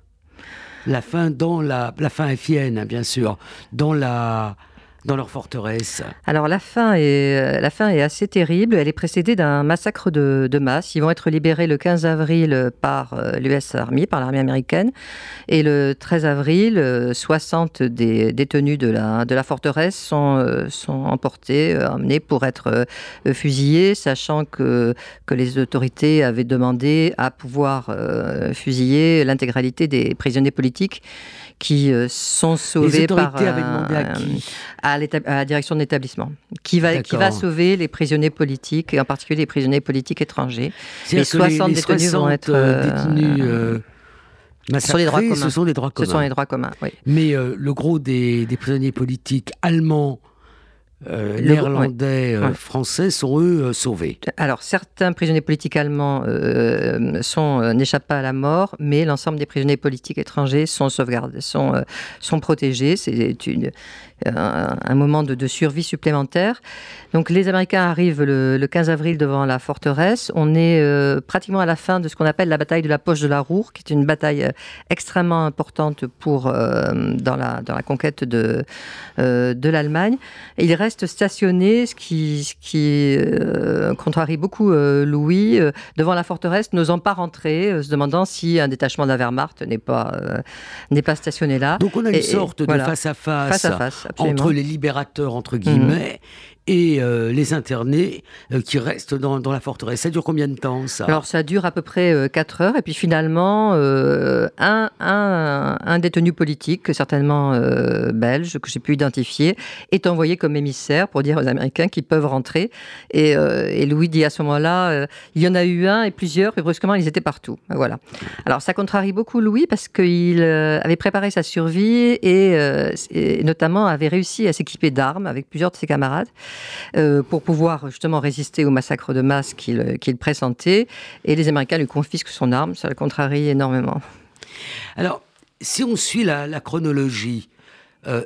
Speaker 2: La fin dans la, la fin FIN, hein, bien sûr, dans la, dans leur forteresse
Speaker 3: Alors la fin, est, euh, la fin est assez terrible. Elle est précédée d'un massacre de, masse. Ils vont être libérés le 15 avril par euh, l'US Army, par l'armée américaine. Et le 13 avril, 60 euh, des détenus de la, de la forteresse sont, sont emportés, emmenés pour être fusillés, sachant que, que les autorités avaient demandé à pouvoir fusiller l'intégralité des prisonniers politiques qui sont sauvés par à, la direction de l'établissement, qui va, qui va sauver les prisonniers politiques, et en particulier les prisonniers politiques étrangers.
Speaker 2: Les 60 détenus vont être euh, détenus, euh, massacrés, les droits communs. ce sont les droits communs.
Speaker 3: Ce sont les droits communs, oui.
Speaker 2: Mais euh, le gros des, des prisonniers politiques allemands euh, néerlandais, euh, français sont eux euh, sauvés.
Speaker 3: Alors certains prisonniers politiques allemands sont n'échappent pas à la mort, mais l'ensemble des prisonniers politiques étrangers sont sauvegardés, sont sont protégés. C'est un, un, moment de, de, survie supplémentaire. Donc les Américains arrivent le, le 15 avril devant la forteresse. On est pratiquement à la fin de ce qu'on appelle la bataille de la poche de la Roure, qui est une bataille extrêmement importante pour dans la dans la conquête de de l'Allemagne. Il reste stationné, ce qui, ce qui euh, contrarie beaucoup euh, Louis, euh, devant la forteresse, n'osant pas rentrer, se demandant si un détachement de la Wehrmacht n'est pas, n'est pas stationné là.
Speaker 2: Donc on a une sorte de face à face, entre les libérateurs, entre guillemets, et euh, les internés euh, qui restent dans, la forteresse. Ça dure combien de temps ça?
Speaker 3: Alors ça dure à peu près 4 euh, heures et puis finalement un, un, détenu politique, certainement belge, que j'ai pu identifier, est envoyé comme émissaire pour dire aux Américains qu'ils peuvent rentrer. Et, Louis dit à ce moment-là, il y en a eu un et plusieurs, et brusquement ils étaient partout. Voilà. Alors ça contrarie beaucoup Louis parce qu'il avait préparé sa survie et notamment avait réussi à s'équiper d'armes avec plusieurs de ses camarades. Euh, pour pouvoir justement résister au massacre de masse qu'il pressentait. Et les Américains lui confisquent son arme, ça le contrarie énormément.
Speaker 2: Alors, si on suit la, chronologie, euh,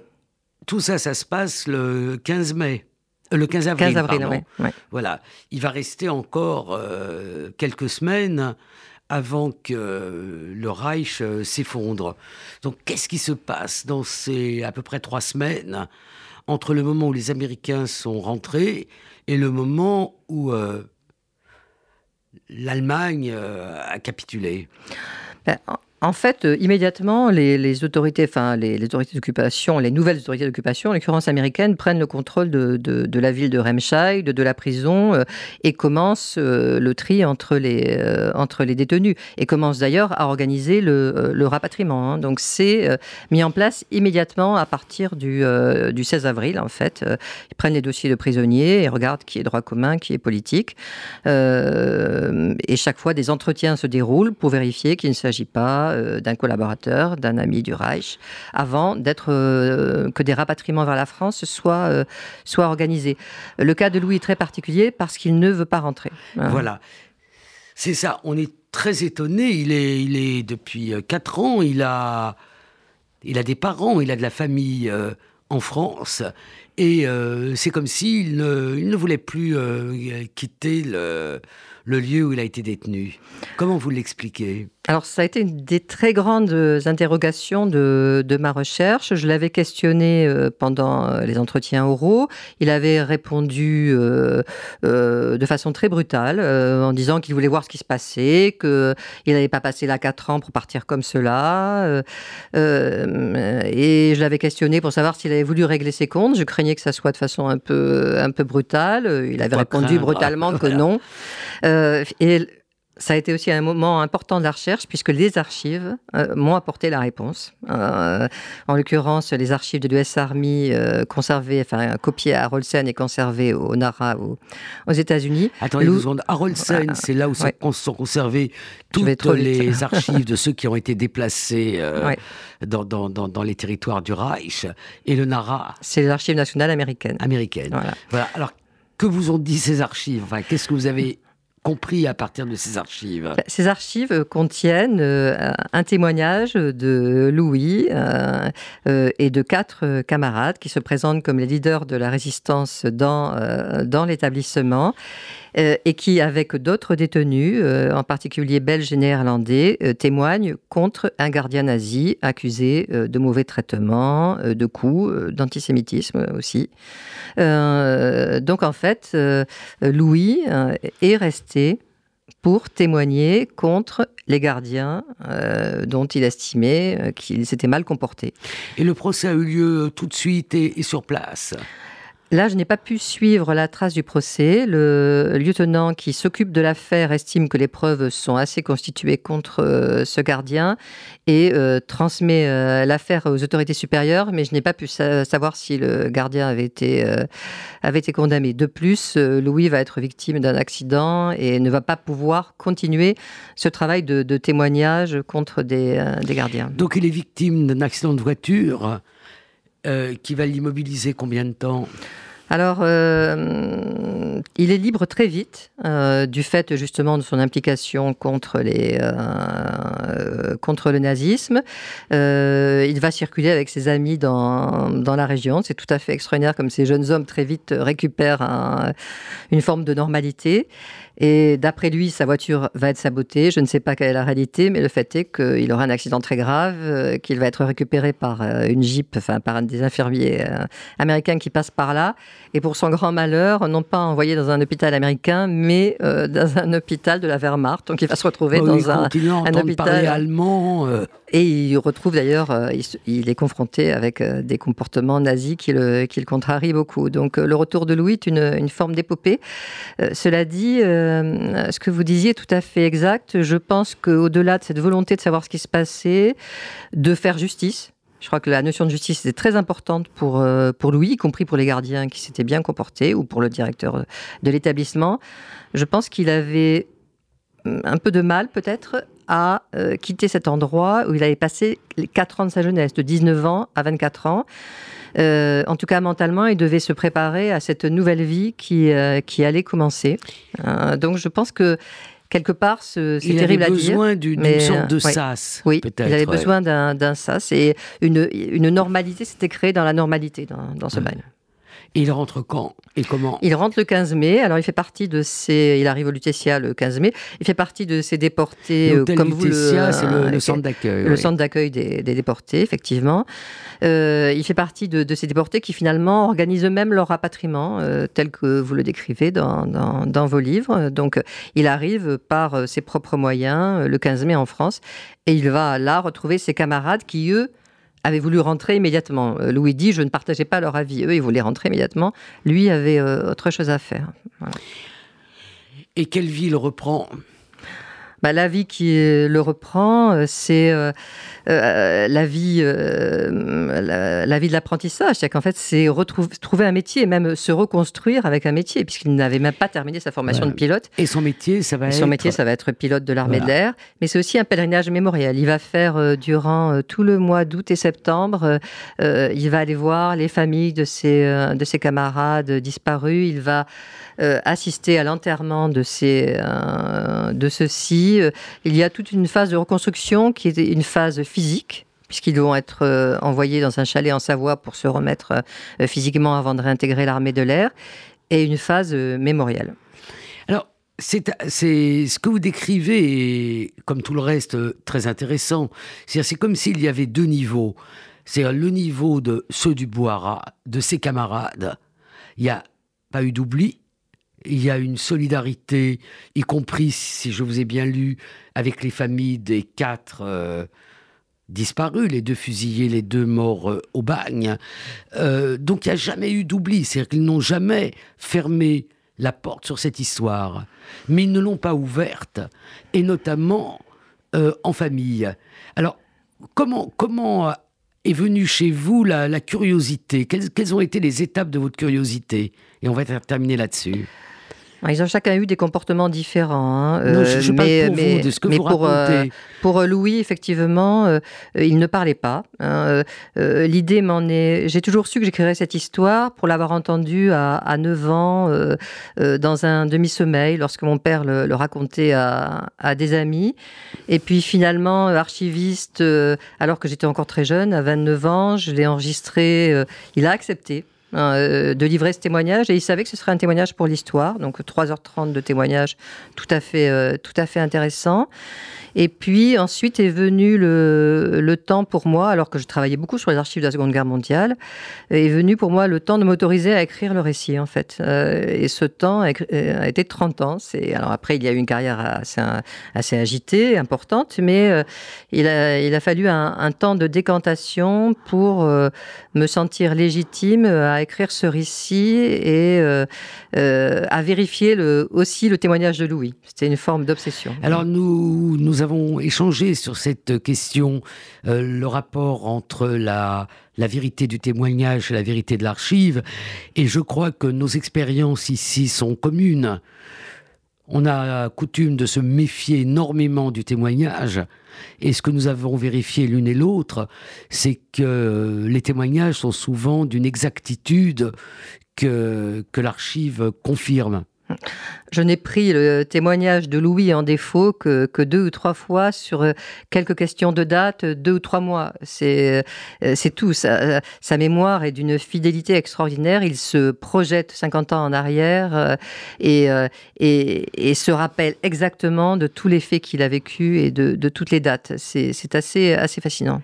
Speaker 2: tout ça, ça se passe le 15 mai. Euh, le 15 avril,
Speaker 3: 15 avril
Speaker 2: Voilà. Il va rester encore quelques semaines avant que le Reich s'effondre. Donc, qu'est-ce qui se passe dans ces à peu près trois semaines? Entre le moment où les Américains sont rentrés et le moment où euh, l'Allemagne euh, a capitulé.
Speaker 3: Ben, en fait, euh, immédiatement, les, autorités, enfin les, autorités d'occupation, les nouvelles autorités d'occupation, en l'occurrence américaines, prennent le contrôle de, la ville de Remscheid, de, la prison, euh, et commencent euh, le tri entre les, détenus, et commencent d'ailleurs à organiser le, rapatriement. Hein. Donc c'est mis en place immédiatement à partir du, du 16 avril, en fait. ils prennent les dossiers de prisonniers et regardent qui est droit commun, qui est politique. et chaque fois, des entretiens se déroulent pour vérifier qu'il ne s'agit pas euh, d'un collaborateur, d'un ami du Reich, avant d'être euh, que des rapatriements vers la France soient, euh, soient organisés. Le cas de Louis est très particulier parce qu'il ne veut pas rentrer.
Speaker 2: Voilà. C'est ça, on est très étonné. Il est, il est depuis 4 ans, il a, il a des parents, il a de la famille en France. Et c'est comme s'il ne, il ne voulait plus quitter le, le lieu où il a été détenu. Comment vous l'expliquez?
Speaker 3: Alors, ça a été une des très grandes interrogations de, ma recherche. Je l'avais questionné euh, pendant euh, les entretiens oraux. Il avait répondu euh, de façon très brutale, en disant qu'il voulait voir ce qui se passait, qu'il n'avait pas passé là quatre ans pour partir comme cela. et je l'avais questionné pour savoir s'il avait voulu régler ses comptes. Je craignais que ça soit de façon un peu, un peu brutale. Il avait répondu brutalement que non. Et ça a été aussi un moment important de la recherche puisque les archives euh, m'ont apporté la réponse. Euh, en l'occurrence, les archives de l'US Army euh, conservées, enfin copiées à Rolsen et conservées au NARA aux, États-Unis.
Speaker 2: Attendez Lou... seconde. À Rolsen, ah, c'est là où ouais. sont conservées toutes les archives de ceux qui ont été déplacés ouais. dans, dans, dans, dans, les territoires du Reich. Et le NARA.
Speaker 3: C'est les archives nationales américaines.
Speaker 2: Américaines. Voilà. voilà. Alors, que vous ont dit ces archives? Enfin, Qu'est-ce que vous avez compris à partir de ces archives?
Speaker 3: Bah, Ces archives contiennent euh, un témoignage de Louis euh, euh, et de quatre camarades qui se présentent comme les leaders de la résistance dans, dans l'établissement et qui, avec d'autres détenus, en particulier belges et néerlandais, témoignent contre un gardien nazi accusé de mauvais traitements, de coups, d'antisémitisme aussi. donc en fait, Louis est resté pour témoigner contre les gardiens euh, dont il estimait euh, qu'ils s'étaient mal comportés.
Speaker 2: Et le procès a eu lieu tout de suite et, et sur place
Speaker 3: Là, je n'ai pas pu suivre la trace du procès. Le lieutenant qui s'occupe de l'affaire estime que les preuves sont assez constituées contre euh, ce gardien et euh, transmet euh, l'affaire aux autorités supérieures, mais je n'ai pas pu sa savoir si le gardien avait été, avait été condamné. De plus, Louis va être victime d'un accident et ne va pas pouvoir continuer ce travail de, témoignage contre des, gardiens.
Speaker 2: Donc il est victime d'un accident de voiture qui va l'immobiliser combien de temps?
Speaker 3: Alors, euh, il est libre très vite, euh, du fait justement de son implication contre, les, euh, contre le nazisme. Euh, il va circuler avec ses amis dans, dans la région. C'est tout à fait extraordinaire comme ces jeunes hommes très vite récupèrent un, une forme de normalité. Et d'après lui, sa voiture va être sabotée. Je ne sais pas quelle est la réalité, mais le fait est qu'il aura un accident très grave, euh, qu'il va être récupéré par euh, une jeep, enfin par un des infirmiers euh, américains qui passe par là. Et pour son grand malheur, non pas envoyé dans un hôpital américain, mais euh, dans un hôpital de la Wehrmacht. Donc il va se retrouver
Speaker 2: oh,
Speaker 3: dans un,
Speaker 2: un
Speaker 3: hôpital
Speaker 2: allemand. Euh...
Speaker 3: Et il retrouve d'ailleurs, euh, il, est confronté avec euh, des comportements nazis qui le, qui le contrarient beaucoup. Donc le retour de Louis est une, forme d'épopée. cela dit, euh, ce que vous disiez est tout à fait exact. Je pense qu'au-delà de cette volonté de savoir ce qui se passait, de faire justice, je crois que la notion de justice était très importante pour, euh, pour Louis, y compris pour les gardiens qui s'étaient bien comportés ou pour le directeur de l'établissement. Je pense qu'il avait mm, un peu de mal peut-être à euh, quitter cet endroit où il avait passé les 4 ans de sa jeunesse, de 19 ans à 24 ans. Euh, en tout cas, mentalement, il devait se préparer à cette nouvelle vie qui, euh, qui allait commencer. Donc, je pense que quelque part, c'est terrible à dire.
Speaker 2: Il avait besoin d'une sorte de sas.
Speaker 3: Oui, il avait ouais. besoin d'un sas. Et une, une normalité s'était créée dans la normalité, dans, dans ce ouais. bail.
Speaker 2: Il rentre quand et comment
Speaker 3: Il rentre le 15 mai. Alors, il fait partie de ces. Il arrive au Lutetia le 15 mai. Il fait partie de ces déportés.
Speaker 2: Euh, comme vous le. c'est le, le, centre d'accueil.
Speaker 3: Le oui. centre d'accueil des, des, déportés, effectivement. Euh, il fait partie de, de, ces déportés qui, finalement, organisent eux-mêmes leur rapatriement, euh, tel que vous le décrivez dans, dans, dans, vos livres. Donc, il arrive par euh, ses propres moyens le 15 mai en France. Et il va là retrouver ses camarades qui, eux, avaient voulu rentrer immédiatement. Euh, Louis dit, je ne partageais pas leur avis. Eux, ils voulaient rentrer immédiatement. Lui avait euh, autre chose à faire.
Speaker 2: Et quelle ville reprend
Speaker 3: bah, la vie qui le reprend, euh, c'est euh, euh, la vie, euh, la, la, vie de l'apprentissage. C'est qu'en fait, c'est trouver un métier et même se reconstruire avec un métier, puisqu'il n'avait même pas terminé sa formation de pilote.
Speaker 2: Et son métier, ça va
Speaker 3: et
Speaker 2: être.
Speaker 3: Son métier, ça va être pilote de l'armée voilà. de l'air. Mais c'est aussi un pèlerinage mémorial. Il va faire durant tout le mois d'août et septembre, il va aller voir les familles de ses, de ses camarades disparus. Il va assister à l'enterrement de, ces, de ceux-ci. Il y a toute une phase de reconstruction qui est une phase physique puisqu'ils vont être euh, envoyés dans un chalet en Savoie pour se remettre euh, physiquement avant de réintégrer l'armée de l'air, et une phase euh, mémoriale.
Speaker 2: Alors, c'est ce que vous décrivez, et comme tout le reste, très intéressant. C'est comme s'il y avait deux niveaux. C'est le niveau de ceux du Boira, de ses camarades. Il n'y a pas eu d'oubli, il y a une solidarité, y compris, si je vous ai bien lu, avec les familles des quatre euh, disparus, les deux fusillés, les deux morts euh, au bagne. Euh, donc il n'y a jamais eu d'oubli, c'est-à-dire qu'ils n'ont jamais fermé la porte sur cette histoire, mais ils ne l'ont pas ouverte, et notamment en famille. Alors, comment, comment est venue chez vous la, curiosité? Quelles, quelles, ont été les étapes de votre curiosité? Et on va terminer là-dessus.
Speaker 3: Ils ont chacun eu des comportements différents.
Speaker 2: Hein. non, je, mais, pour vous, de ce que vous
Speaker 3: pour,
Speaker 2: racontez.
Speaker 3: pour euh, Louis, effectivement, euh, il ne parlait pas. Hein. Euh, l'idée m'en est... J'ai toujours su que j'écrirais cette histoire pour l'avoir entendue à, à, 9 ans dans un demi-sommeil lorsque mon père le, le racontait à, à, des amis. Et puis finalement, archiviste, alors que j'étais encore très jeune, à 29 ans, je l'ai enregistré. il a accepté. Euh, de livrer ce témoignage et il savait que ce serait un témoignage pour l'histoire, donc 3h30 de témoignage tout à fait, euh, tout à fait intéressant. Et puis ensuite est venu le, le, temps pour moi, alors que je travaillais beaucoup sur les archives de la Seconde Guerre mondiale, est venu pour moi le temps de m'autoriser à écrire le récit en fait. Euh, et ce temps a, été 30 ans. C'est alors après il y a eu une carrière assez, agitée, importante, mais euh, il, a, il a fallu un, temps de décantation pour euh, me sentir légitime à écrire ce récit et à vérifier aussi le témoignage de Louis. C'était une forme d'obsession.
Speaker 2: Alors nous nous avons échangé sur cette question, euh, le rapport entre la, la vérité du témoignage et la vérité de l'archive, et je crois que nos expériences ici sont communes. On a coutume de se méfier énormément du témoignage, et ce que nous avons vérifié l'une et l'autre, c'est que les témoignages sont souvent d'une exactitude que, que l'archive confirme.
Speaker 3: Je n'ai pris le témoignage de Louis en défaut que, deux ou trois fois sur euh, quelques questions de date, deux ou trois mois. C'est euh, tout. Sa, sa, mémoire est d'une fidélité extraordinaire. Il se projette 50 ans en arrière euh, et, se rappelle exactement de tous les faits qu'il a vécu et de, de, toutes les dates. C'est assez, fascinant.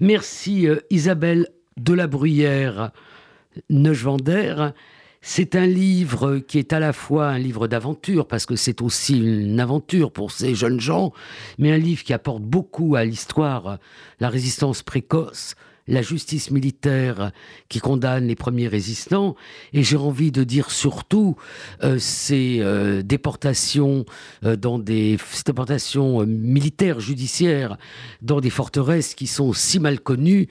Speaker 2: Merci Isabelle Delabruyère Neuchvander. C'est un livre qui est à la fois un livre d'aventure, parce que c'est aussi une aventure pour ces jeunes gens, mais un livre qui apporte beaucoup à l'histoire, la résistance précoce, la justice militaire qui condamne les premiers résistants, et j'ai envie de dire surtout euh, ces euh, déportations euh, dans des déportations euh, militaires, judiciaires, dans des forteresses qui sont si mal connues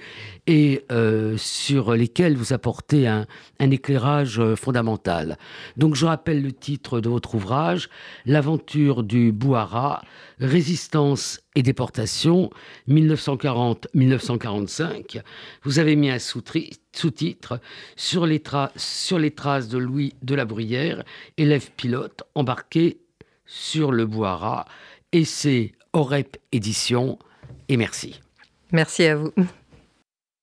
Speaker 2: et euh, sur lesquelles vous apportez un, un éclairage euh, fondamental. Donc je rappelle le titre de votre ouvrage, L'aventure du Bouhara, Résistance et déportation 1940-1945. Vous avez mis un sous-titre sur, les traces de Louis de la Bruyère, élève pilote embarqué sur le. Et c'est OREP Édition. Et merci.
Speaker 3: Merci à vous.